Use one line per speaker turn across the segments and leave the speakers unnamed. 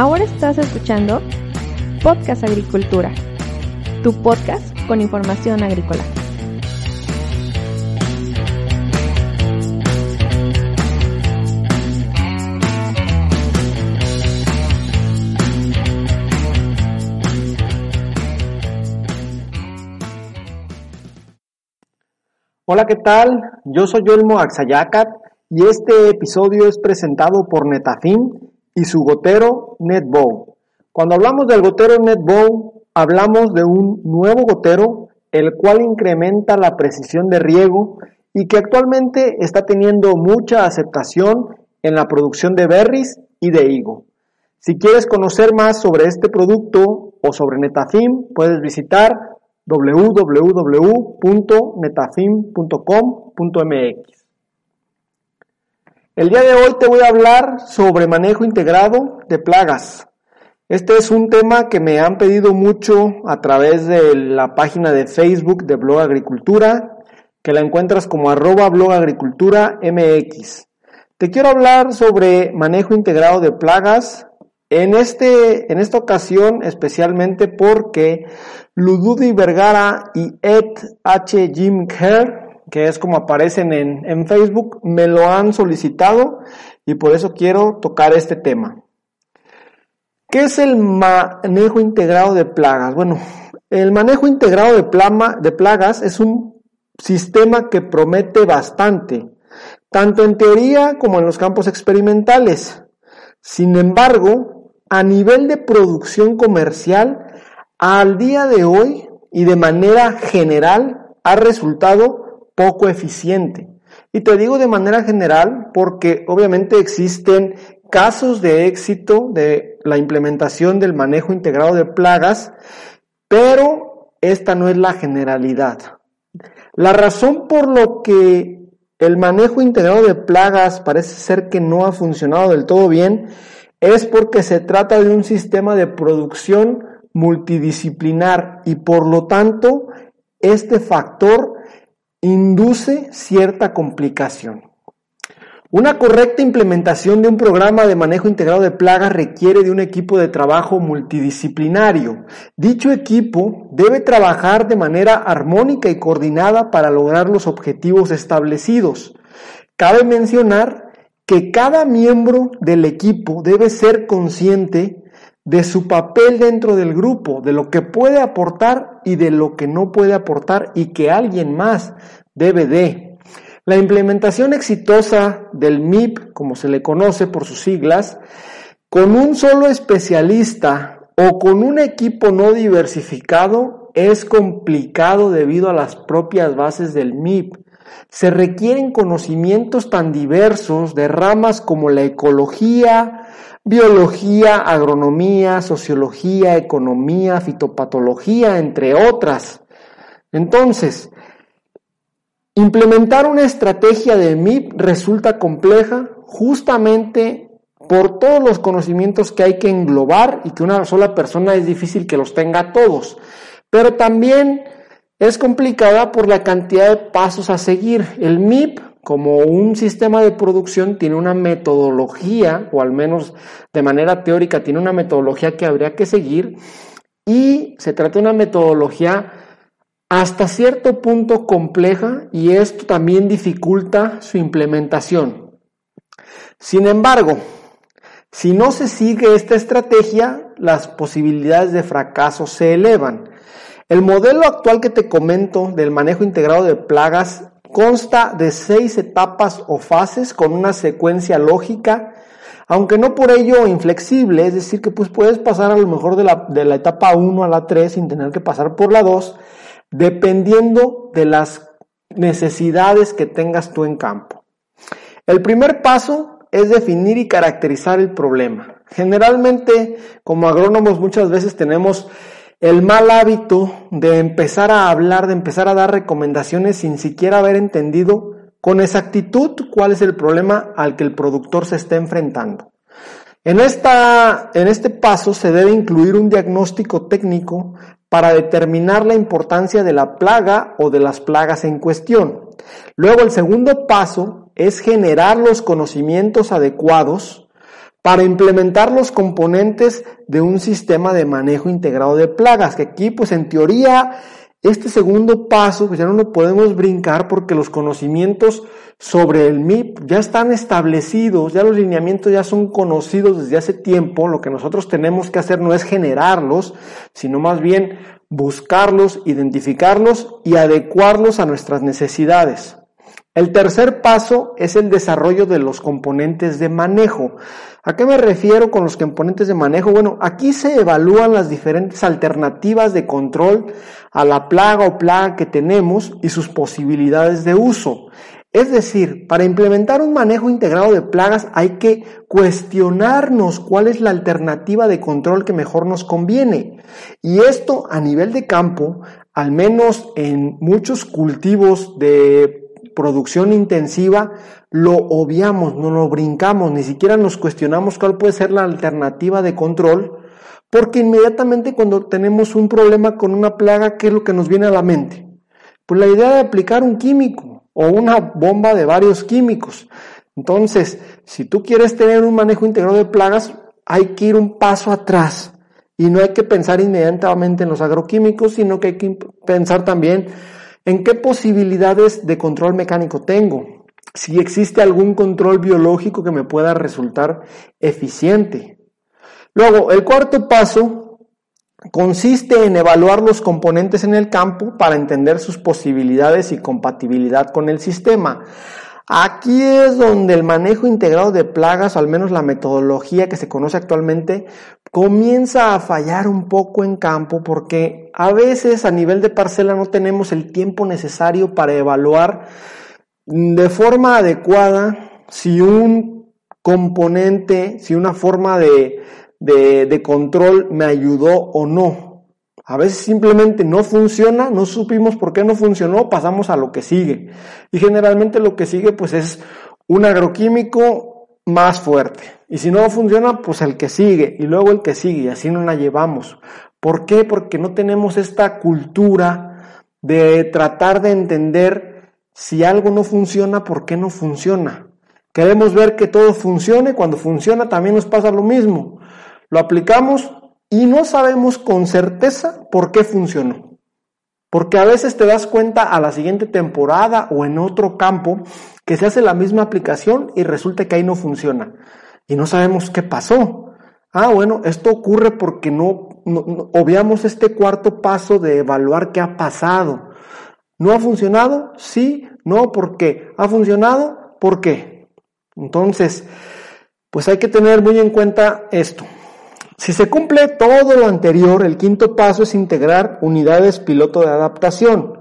Ahora estás escuchando Podcast Agricultura, tu podcast con información agrícola.
Hola, ¿qué tal? Yo soy Olmo Axayacat y este episodio es presentado por Netafim y su gotero NetBow. Cuando hablamos del gotero NetBow, hablamos de un nuevo gotero, el cual incrementa la precisión de riego y que actualmente está teniendo mucha aceptación en la producción de berries y de higo. Si quieres conocer más sobre este producto o sobre Netafim, puedes visitar www.netafim.com.mx. El día de hoy te voy a hablar sobre manejo integrado de plagas. Este es un tema que me han pedido mucho a través de la página de Facebook de Blog Agricultura, que la encuentras como arroba blog agricultura mx. Te quiero hablar sobre manejo integrado de plagas en, este, en esta ocasión especialmente porque Lududi Vergara y Ed H. Jim Kerr, que es como aparecen en, en Facebook, me lo han solicitado y por eso quiero tocar este tema. ¿Qué es el manejo integrado de plagas? Bueno, el manejo integrado de, de plagas es un sistema que promete bastante, tanto en teoría como en los campos experimentales. Sin embargo, a nivel de producción comercial, al día de hoy y de manera general, ha resultado poco eficiente. Y te digo de manera general porque obviamente existen casos de éxito de la implementación del manejo integrado de plagas, pero esta no es la generalidad. La razón por lo que el manejo integrado de plagas parece ser que no ha funcionado del todo bien es porque se trata de un sistema de producción multidisciplinar y por lo tanto este factor induce cierta complicación. Una correcta implementación de un programa de manejo integrado de plagas requiere de un equipo de trabajo multidisciplinario. Dicho equipo debe trabajar de manera armónica y coordinada para lograr los objetivos establecidos. Cabe mencionar que cada miembro del equipo debe ser consciente de su papel dentro del grupo, de lo que puede aportar y de lo que no puede aportar y que alguien más debe de. La implementación exitosa del MIP, como se le conoce por sus siglas, con un solo especialista o con un equipo no diversificado es complicado debido a las propias bases del MIP se requieren conocimientos tan diversos de ramas como la ecología, biología, agronomía, sociología, economía, fitopatología, entre otras. Entonces, implementar una estrategia de MIP resulta compleja justamente por todos los conocimientos que hay que englobar y que una sola persona es difícil que los tenga todos. Pero también es complicada por la cantidad de pasos a seguir. El MIP, como un sistema de producción, tiene una metodología, o al menos de manera teórica, tiene una metodología que habría que seguir, y se trata de una metodología hasta cierto punto compleja y esto también dificulta su implementación. Sin embargo, si no se sigue esta estrategia, las posibilidades de fracaso se elevan. El modelo actual que te comento del manejo integrado de plagas consta de seis etapas o fases con una secuencia lógica, aunque no por ello inflexible, es decir, que pues puedes pasar a lo mejor de la, de la etapa 1 a la 3 sin tener que pasar por la 2, dependiendo de las necesidades que tengas tú en campo. El primer paso es definir y caracterizar el problema. Generalmente, como agrónomos muchas veces tenemos el mal hábito de empezar a hablar, de empezar a dar recomendaciones sin siquiera haber entendido con exactitud cuál es el problema al que el productor se está enfrentando. En, esta, en este paso se debe incluir un diagnóstico técnico para determinar la importancia de la plaga o de las plagas en cuestión. Luego el segundo paso es generar los conocimientos adecuados para implementar los componentes de un sistema de manejo integrado de plagas, que aquí pues en teoría este segundo paso pues ya no lo podemos brincar porque los conocimientos sobre el MIP ya están establecidos, ya los lineamientos ya son conocidos desde hace tiempo, lo que nosotros tenemos que hacer no es generarlos, sino más bien buscarlos, identificarlos y adecuarlos a nuestras necesidades. El tercer paso es el desarrollo de los componentes de manejo. ¿A qué me refiero con los componentes de manejo? Bueno, aquí se evalúan las diferentes alternativas de control a la plaga o plaga que tenemos y sus posibilidades de uso. Es decir, para implementar un manejo integrado de plagas hay que cuestionarnos cuál es la alternativa de control que mejor nos conviene. Y esto a nivel de campo, al menos en muchos cultivos de producción intensiva, lo obviamos, no lo brincamos, ni siquiera nos cuestionamos cuál puede ser la alternativa de control, porque inmediatamente cuando tenemos un problema con una plaga, ¿qué es lo que nos viene a la mente? Pues la idea de aplicar un químico o una bomba de varios químicos. Entonces, si tú quieres tener un manejo integrado de plagas, hay que ir un paso atrás y no hay que pensar inmediatamente en los agroquímicos, sino que hay que pensar también ¿En qué posibilidades de control mecánico tengo? Si existe algún control biológico que me pueda resultar eficiente. Luego, el cuarto paso consiste en evaluar los componentes en el campo para entender sus posibilidades y compatibilidad con el sistema. Aquí es donde el manejo integrado de plagas, o al menos la metodología que se conoce actualmente, comienza a fallar un poco en campo porque a veces a nivel de parcela no tenemos el tiempo necesario para evaluar de forma adecuada si un componente, si una forma de, de, control me ayudó o no. A veces simplemente no funciona, no supimos por qué no funcionó, pasamos a lo que sigue. Y generalmente lo que sigue pues es un agroquímico más fuerte. Y si no funciona, pues el que sigue y luego el que sigue y así no la llevamos. ¿Por qué? Porque no tenemos esta cultura de tratar de entender si algo no funciona, ¿por qué no funciona? Queremos ver que todo funcione, cuando funciona también nos pasa lo mismo. Lo aplicamos, y no sabemos con certeza por qué funcionó. Porque a veces te das cuenta a la siguiente temporada o en otro campo que se hace la misma aplicación y resulta que ahí no funciona. Y no sabemos qué pasó. Ah, bueno, esto ocurre porque no, obviamos este cuarto paso de evaluar qué ha pasado. ¿No ha funcionado? Sí, no, ¿por qué? ¿Ha funcionado? ¿Por qué? Entonces, pues hay que tener muy en cuenta esto. Si se cumple todo lo anterior, el quinto paso es integrar unidades piloto de adaptación.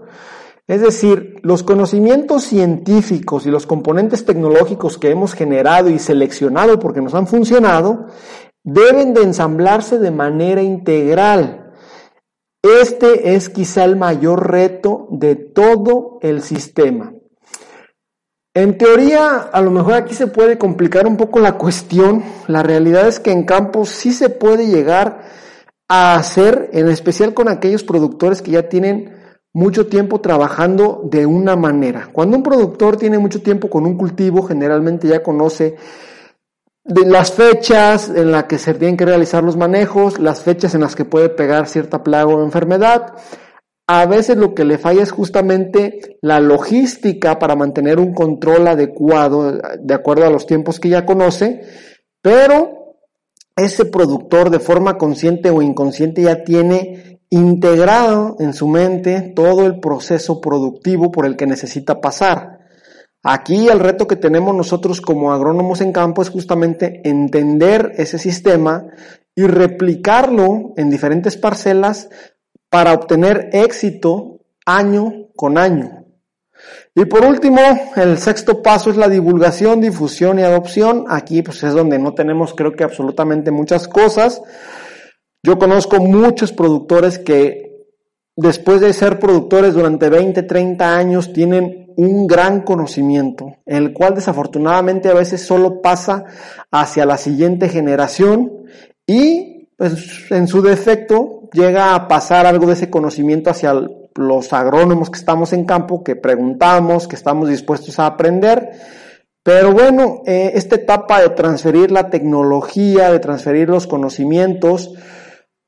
Es decir, los conocimientos científicos y los componentes tecnológicos que hemos generado y seleccionado porque nos han funcionado, deben de ensamblarse de manera integral. Este es quizá el mayor reto de todo el sistema. En teoría, a lo mejor aquí se puede complicar un poco la cuestión. La realidad es que en campo sí se puede llegar a hacer, en especial con aquellos productores que ya tienen mucho tiempo trabajando de una manera. Cuando un productor tiene mucho tiempo con un cultivo, generalmente ya conoce las fechas en las que se tienen que realizar los manejos, las fechas en las que puede pegar cierta plaga o enfermedad, a veces lo que le falla es justamente la logística para mantener un control adecuado de acuerdo a los tiempos que ya conoce, pero ese productor de forma consciente o inconsciente ya tiene integrado en su mente todo el proceso productivo por el que necesita pasar. Aquí el reto que tenemos nosotros como agrónomos en campo es justamente entender ese sistema y replicarlo en diferentes parcelas para obtener éxito año con año. Y por último, el sexto paso es la divulgación, difusión y adopción. Aquí pues es donde no tenemos creo que absolutamente muchas cosas. Yo conozco muchos productores que después de ser productores durante 20, 30 años tienen un gran conocimiento, el cual desafortunadamente a veces solo pasa hacia la siguiente generación y pues en su defecto llega a pasar algo de ese conocimiento hacia los agrónomos que estamos en campo, que preguntamos, que estamos dispuestos a aprender, Pero bueno, eh, esta etapa de transferir la tecnología, de transferir los conocimientos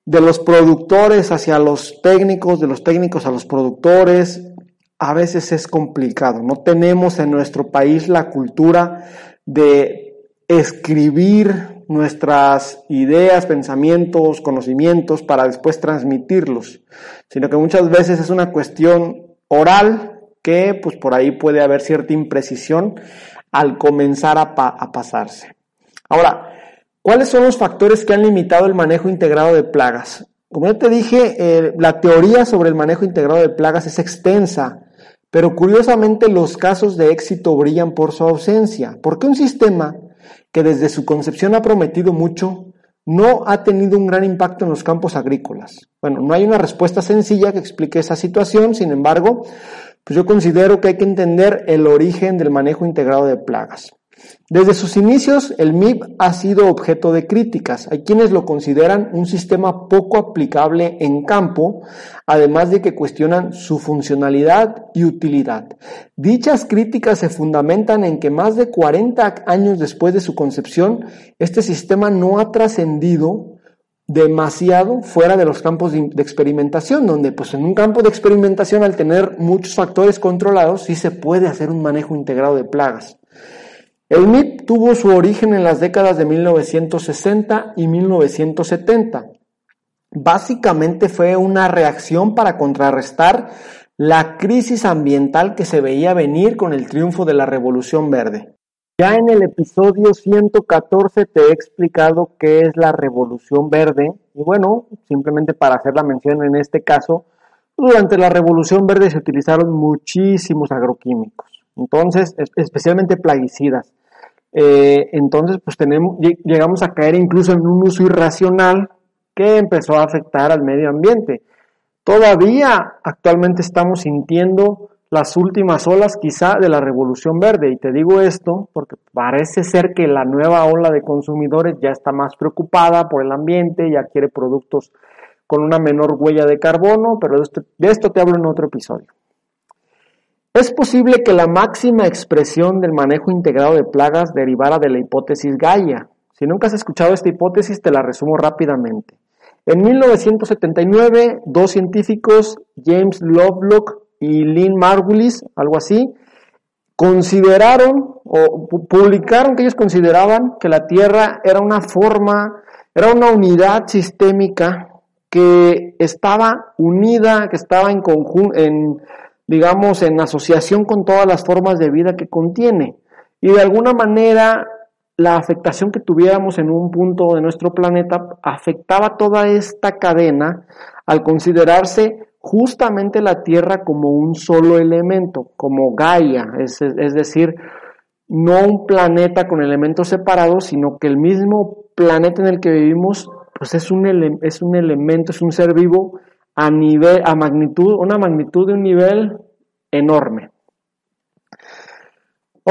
de los productores hacia los técnicos, de los técnicos a los productores, a veces es complicado. No tenemos en nuestro país la cultura de escribir nuestras ideas, pensamientos, conocimientos para después transmitirlos, sino que muchas veces es una cuestión oral que pues por ahí puede haber cierta imprecisión al comenzar a, pasarse. Ahora, ¿cuáles son los factores que han limitado el manejo integrado de plagas? Como ya te dije, eh, la teoría sobre el manejo integrado de plagas es extensa, pero curiosamente los casos de éxito brillan por su ausencia, porque un sistema que desde su concepción ha prometido mucho, no ha tenido un gran impacto en los campos agrícolas. Bueno, no hay una respuesta sencilla que explique esa situación, sin embargo, pues yo considero que hay que entender el origen del manejo integrado de plagas. Desde sus inicios, el MIP ha sido objeto de críticas. Hay quienes lo consideran un sistema poco aplicable en campo, además de que cuestionan su funcionalidad y utilidad. Dichas críticas se fundamentan en que más de 40 años después de su concepción, este sistema no ha trascendido demasiado fuera de los campos de, experimentación, donde pues en un campo de experimentación al tener muchos factores controlados sí se puede hacer un manejo integrado de plagas. El MIP tuvo su origen en las décadas de 1960 y 1970. Básicamente fue una reacción para contrarrestar la crisis ambiental que se veía venir con el triunfo de la Revolución Verde. Ya en el episodio 114 te he explicado qué es la Revolución Verde y bueno, simplemente para hacer la mención en este caso, durante la Revolución Verde se utilizaron muchísimos agroquímicos, entonces especialmente plaguicidas. Eh, entonces, pues tenemos, llegamos a caer incluso en un uso irracional que empezó a afectar al medio ambiente. Todavía actualmente estamos sintiendo las últimas olas quizá de la revolución verde. Y te digo esto porque parece ser que la nueva ola de consumidores ya está más preocupada por el ambiente, ya quiere productos con una menor huella de carbono, pero de esto te hablo en otro episodio. Es posible que la máxima expresión del manejo integrado de plagas derivara de la hipótesis Gaia. Si nunca has escuchado esta hipótesis, te la resumo rápidamente. En 1979, dos científicos, James Lovelock y Lynn Margulis, algo así, consideraron o publicaron que ellos consideraban que la Tierra era una forma, era una unidad sistémica que estaba unida, que estaba en, conjunto, en digamos, en asociación con todas las formas de vida que contiene. Y de alguna manera la afectación que tuviéramos en un punto de nuestro planeta afectaba toda esta cadena al considerarse justamente la Tierra como un solo elemento, como Gaia, es, decir, no un planeta con elementos separados, sino que el mismo planeta en el que vivimos pues es un, es un elemento, es un ser vivo a nivel, a magnitud, una magnitud de un nivel enorme.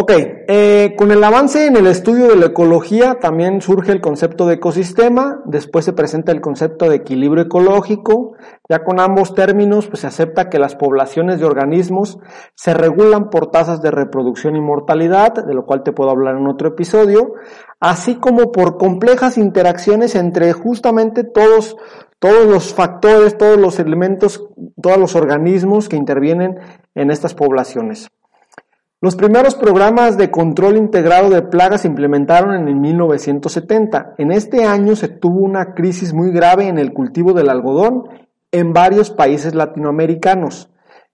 Ok, eh, con el avance en el estudio de la ecología también surge el concepto de ecosistema, después se presenta el concepto de equilibrio ecológico, ya con ambos términos pues se acepta que las poblaciones de organismos se regulan por tasas de reproducción y mortalidad, de lo cual te puedo hablar en otro episodio, así como por complejas interacciones entre justamente todos todos los factores, todos los elementos, todos los organismos que intervienen en estas poblaciones. Los primeros programas de control integrado de plagas se implementaron en el 1970. En este año se tuvo una crisis muy grave en el cultivo del algodón en varios países latinoamericanos.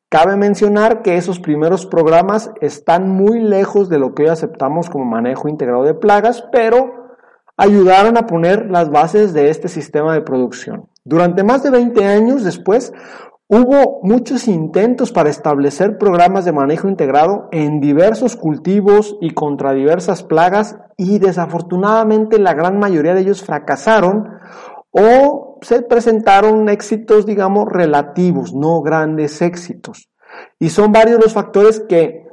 Cabe mencionar que esos primeros programas están muy lejos de lo que hoy aceptamos como manejo integrado de plagas, pero ayudaron a poner las bases de este sistema de producción. Durante más de 20 años después, hubo muchos intentos para establecer programas de manejo integrado en diversos cultivos y contra diversas plagas y desafortunadamente la gran mayoría de ellos fracasaron o se presentaron éxitos, digamos, relativos, no grandes éxitos. Y son varios los factores que,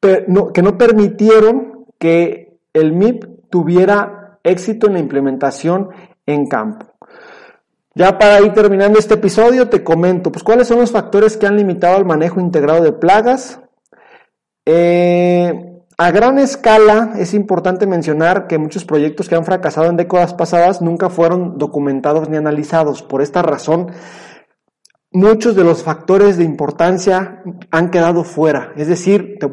que no permitieron que el MIP tuviera éxito en la implementación en campo. Ya para ir terminando este episodio, te comento, pues cuáles son los factores que han limitado el manejo integrado de plagas. Eh, A gran escala es importante mencionar que muchos proyectos que han fracasado en décadas pasadas nunca fueron documentados ni analizados. Por esta razón, muchos de los factores de importancia han quedado fuera. Es decir, te,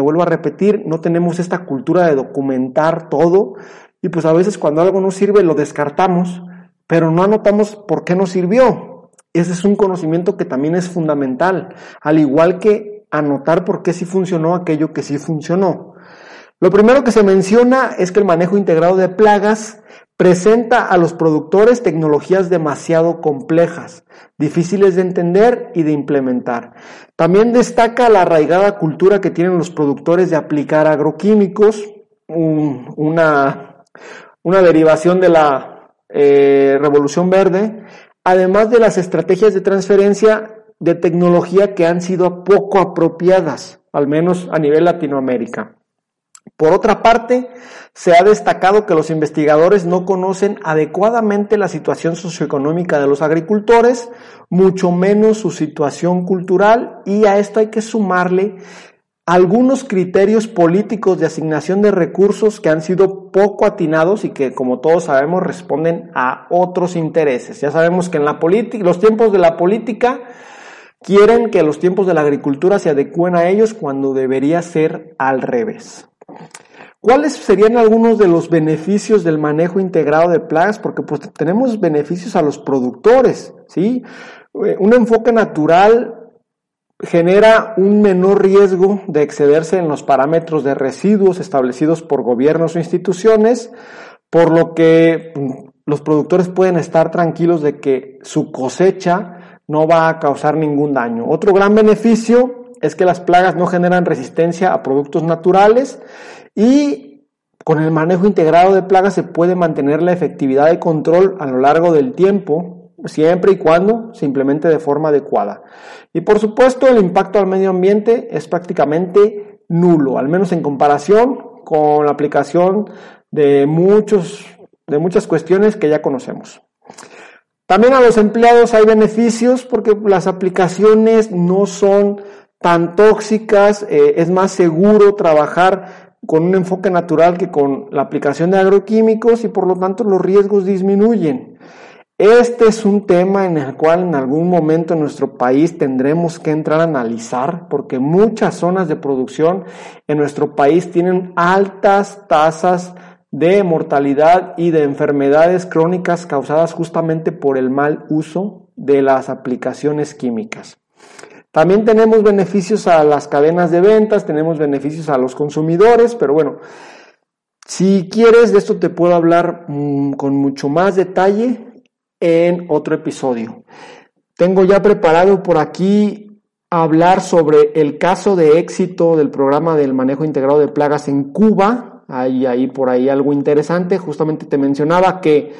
vuelvo a repetir, no tenemos esta cultura de documentar todo y pues a veces cuando algo no sirve lo descartamos, pero no anotamos por qué no sirvió. Ese es un conocimiento que también es fundamental, al igual que anotar por qué sí funcionó aquello que sí funcionó. Lo primero que se menciona es que el manejo integrado de plagas presenta a los productores tecnologías demasiado complejas, difíciles de entender y de implementar. También destaca la arraigada cultura que tienen los productores de aplicar agroquímicos, una, una, derivación de la eh, revolución verde, además de las estrategias de transferencia de tecnología que han sido poco apropiadas, al menos a nivel Latinoamérica. Por otra parte, se ha destacado que los investigadores no conocen adecuadamente la situación socioeconómica de los agricultores, mucho menos su situación cultural, y a esto hay que sumarle algunos criterios políticos de asignación de recursos que han sido poco atinados y que, como todos sabemos, responden a otros intereses. Ya sabemos que en la política, los tiempos de la política quieren que los tiempos de la agricultura se adecúen a ellos cuando debería ser al revés. ¿Cuáles serían algunos de los beneficios del manejo integrado de plagas? Porque pues tenemos beneficios a los productores, ¿sí? Eh, un enfoque natural genera un menor riesgo de excederse en los parámetros de residuos establecidos por gobiernos o instituciones, por lo que mm, los productores pueden estar tranquilos de que su cosecha no va a causar ningún daño. Otro gran beneficio es que las plagas no generan resistencia a productos naturales y con el manejo integrado de plagas se puede mantener la efectividad de control a lo largo del tiempo, siempre y cuando se implemente de forma adecuada. Y por supuesto el impacto al medio ambiente es prácticamente nulo, al menos en comparación con la aplicación de, muchos, de muchas cuestiones que ya conocemos. También a los empleados hay beneficios porque las aplicaciones no son tan tóxicas, eh, es más seguro trabajar con un enfoque natural que con la aplicación de agroquímicos y por lo tanto los riesgos disminuyen. Este es un tema en el cual en algún momento en nuestro país tendremos que entrar a analizar porque muchas zonas de producción en nuestro país tienen altas tasas de mortalidad y de enfermedades crónicas causadas justamente por el mal uso de las aplicaciones químicas. También tenemos beneficios a las cadenas de ventas, tenemos beneficios a los consumidores, pero bueno, si quieres de esto te puedo hablar mm, con mucho más detalle en otro episodio. Tengo ya preparado por aquí hablar sobre el caso de éxito del programa del manejo integrado de plagas en Cuba. Hay ahí por ahí algo interesante. Justamente te mencionaba que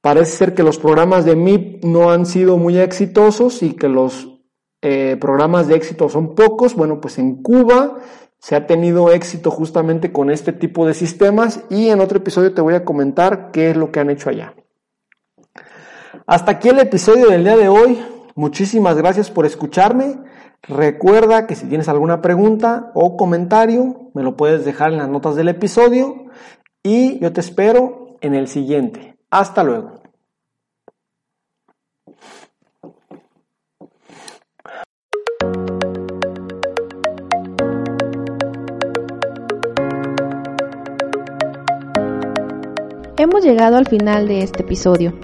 parece ser que los programas de MIP no han sido muy exitosos y que los eh, programas de éxito son pocos. Bueno, pues en Cuba se ha tenido éxito justamente con este tipo de sistemas y en otro episodio te voy a comentar qué es lo que han hecho allá. Hasta aquí el episodio del día de hoy. Muchísimas gracias por escucharme. Recuerda que si tienes alguna pregunta o comentario, me lo puedes dejar en las notas del episodio y yo te espero en el siguiente. Hasta luego.
Hemos llegado al final de este episodio.